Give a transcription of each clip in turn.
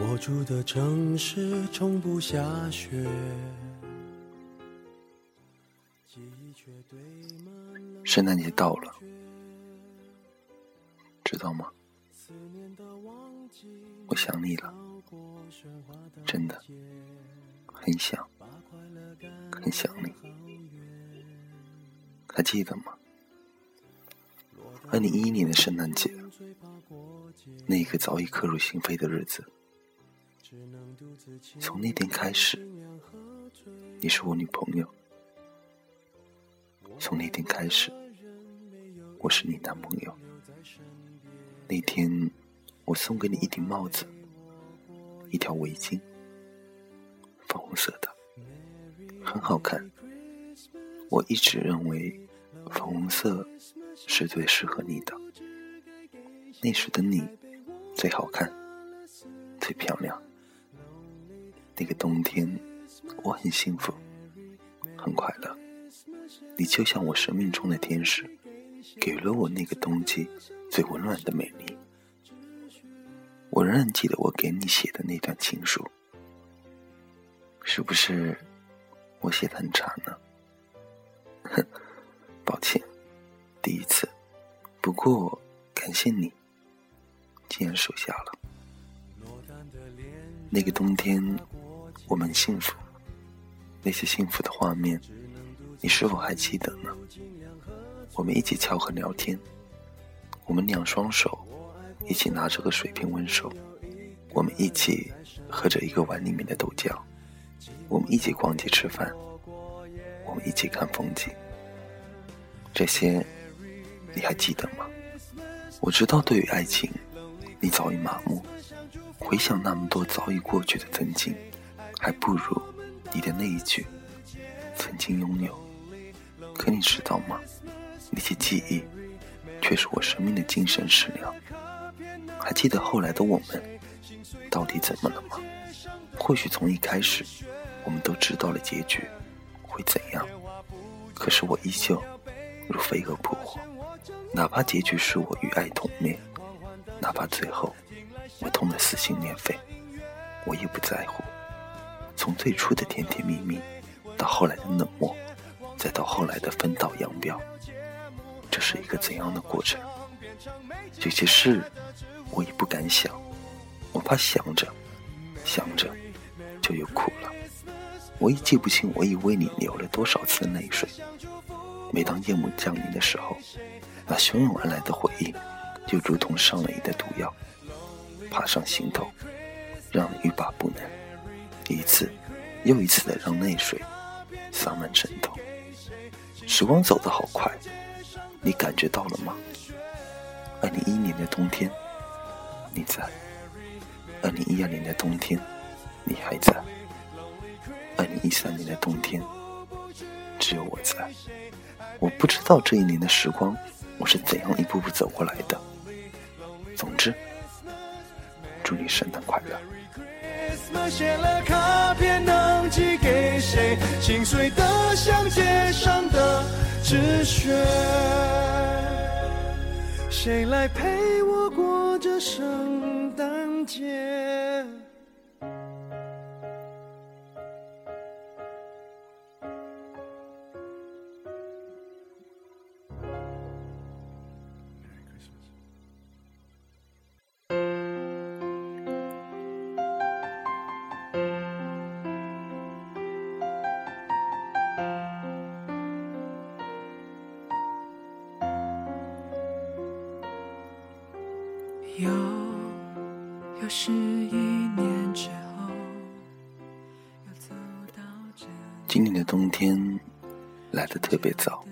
我住的城市从不下雪。圣诞节到了，知道吗？我想你了，真的很想，很想你。还记得吗？二零一一年的圣诞节，那个早已刻入心扉的日子，从那天开始，你是我女朋友。从那天开始，我是你男朋友。那天，我送给你一顶帽子，一条围巾，粉红色的，很好看。我一直认为，粉红色是最适合你的。那时的你，最好看，最漂亮。那个冬天，我很幸福，很快乐。你就像我生命中的天使，给了我那个冬季最温暖的美丽。我仍然记得我给你写的那段情书，是不是我写的很长呢？哼，抱歉，第一次。不过感谢你，竟然收下了。那个冬天，我们幸福，那些幸福的画面。你是否还记得呢？我们一起翘课聊天，我们两双手一起拿着个水瓶温手，我们一起喝着一个碗里面的豆浆，我们一起逛街吃饭，我们一起看风景。这些你还记得吗？我知道，对于爱情，你早已麻木。回想那么多早已过去的曾经，还不如你的那一句“曾经拥有”。可你知道吗？那些记忆，却是我生命的精神食粮。还记得后来的我们，到底怎么了吗？或许从一开始，我们都知道了结局会怎样。可是我依旧如飞蛾扑火，哪怕结局是我与爱同灭，哪怕最后我痛得撕心裂肺，我也不在乎。从最初的甜甜蜜蜜，到后来的冷漠。再到后来的分道扬镳，这是一个怎样的过程？有些事我已不敢想，我怕想着想着就又哭了。我已记不清我已为你流了多少次泪水。每当夜幕降临的时候，那汹涌而来的回忆，就如同上了瘾的毒药，爬上心头，让人欲罢不能。一次又一次的让泪水洒满枕头。时光走得好快，你感觉到了吗？二零一一年的冬天，你在；二零一二年的冬天，你还在；二零一三年的冬天，只有我在。我不知道这一年的时光，我是怎样一步步走过来的。总之，祝你圣诞快乐。写了卡片能寄给谁？心碎的像街上的纸屑。谁来陪我过这圣诞节？又又是一年之后，又走到这今年的冬天来的特别早，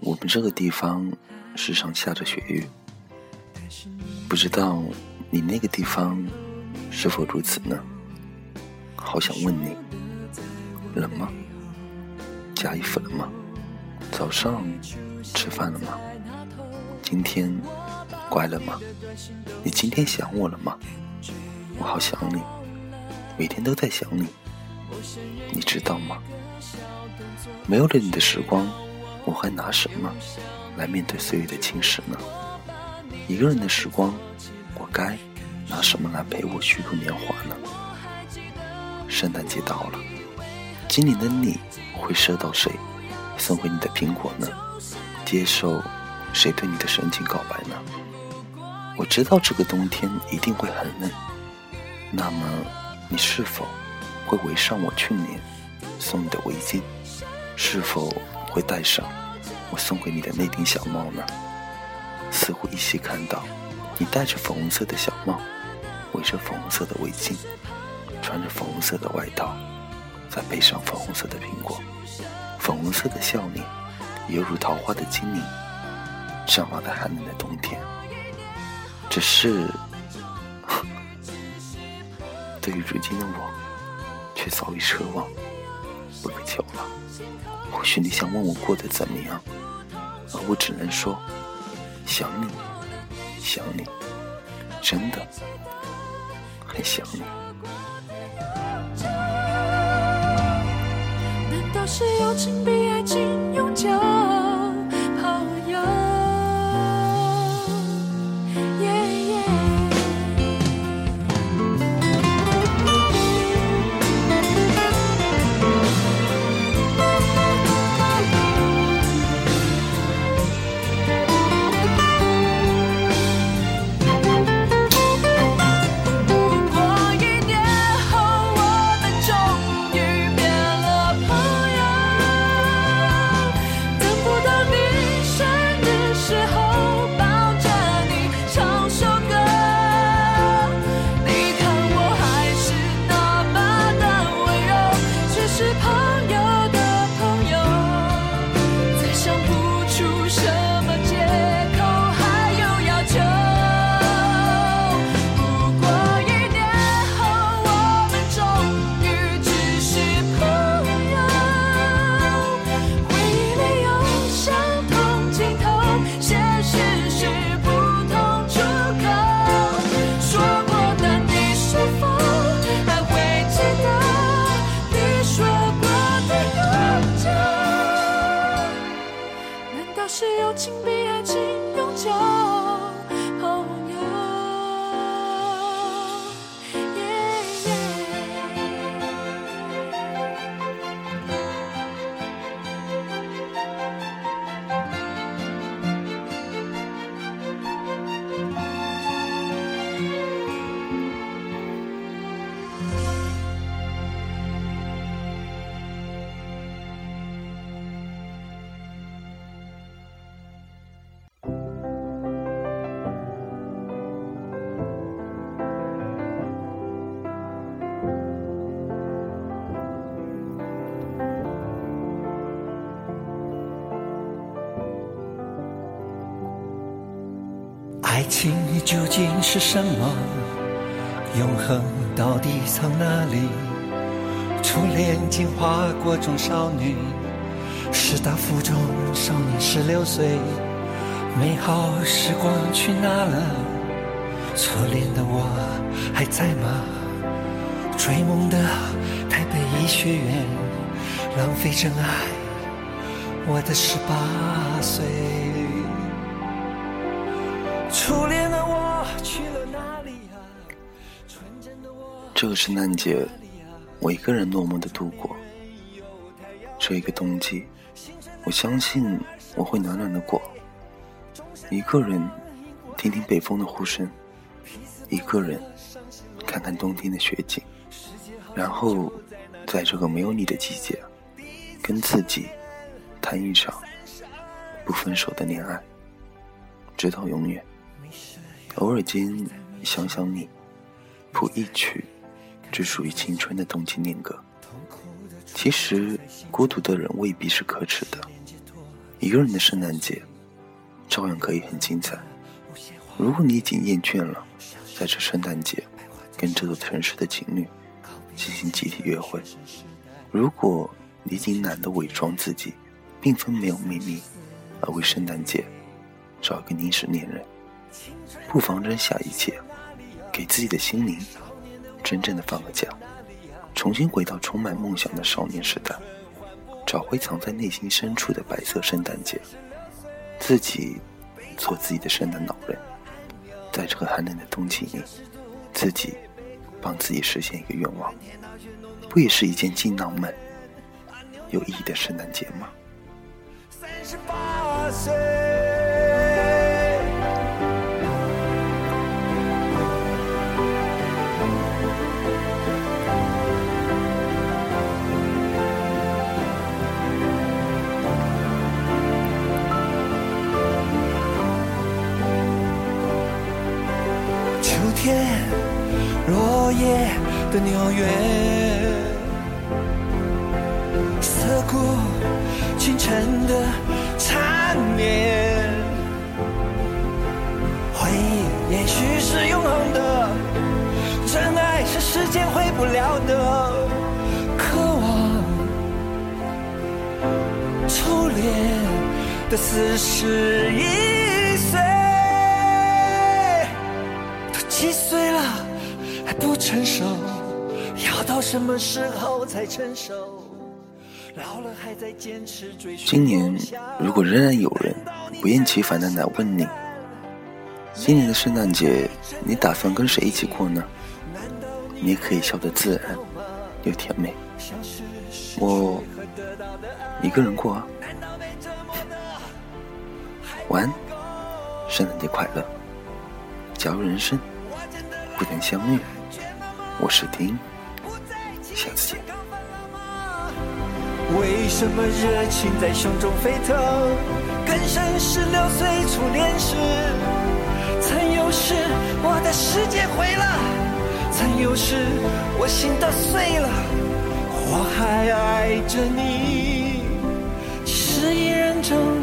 我们这个地方时常下着雪雨，不知道你那个地方是否如此呢？好想问你，冷吗？加衣服了吗？早上吃饭了吗？今天？乖了吗？你今天想我了吗？我好想你，每天都在想你。你知道吗？没有了你的时光，我还拿什么来面对岁月的侵蚀呢？一个人的时光，我该拿什么来陪我虚度年华呢？圣诞节到了，今年的你会收到谁送回你的苹果呢？接受谁对你的深情告白呢？我知道这个冬天一定会很冷，那么你是否会围上我去年送你的围巾？是否会戴上我送给你的那顶小帽呢？似乎依稀看到你戴着粉红色的小帽，围着粉红色的围巾，穿着粉红色的外套，再配上粉红色的苹果，粉红色的笑脸，犹如桃花的精灵，绽放在寒冷的冬天。只是，对于如今的我，却早已奢望不可求了。或许你想问我过得怎么样，而我只能说。想你，想你，真的很想你。难道是友情比爱情究竟是什么？永恒到底藏哪里？初恋进化过中少女，师大附中少年十六岁，美好时光去哪了？初恋的我还在吗？追梦的台北医学院，浪费真爱我的十八岁。这个圣诞节，我一个人落寞的度过。这一个冬季，我相信我会暖暖的过。一个人听听北风的呼声，一个人看看冬天的雪景，然后在这个没有你的季节，跟自己谈一场不分手的恋爱，直到永远。偶尔间想想你，谱一曲只属于青春的动情恋歌。其实孤独的人未必是可耻的，一个人的圣诞节照样可以很精彩。如果你已经厌倦了在这圣诞节跟这座城市的情侣进行集体约会，如果你已经懒得伪装自己，并非没有秘密，而为圣诞节找一个临时恋人。不妨扔下一切，给自己的心灵真正的放个假，重新回到充满梦想的少年时代，找回藏在内心深处的白色圣诞节，自己做自己的圣诞老人，在这个寒冷的冬季里，自己帮自己实现一个愿望，不也是一件既浪漫有意义的圣诞节吗？三十八岁，夜的纽约，涩谷清晨的缠绵，回忆也许是永恒的，真爱是时间毁不了的，渴望初恋的四十一成熟，要到什么时候才成熟？老了还在坚持追寻今年如果仍然有人不厌其烦的来问你，今年的圣诞节你打算跟谁一起过呢？你也可以笑得自然又甜美。我一个人过啊。晚安，圣诞节快乐！假如人生不能相遇，我是丁，下次见。为什么热情在胸中沸腾？更深十六岁初恋时，曾有时我的世界毁了，曾有时我心都碎了，我还爱着你，是一人中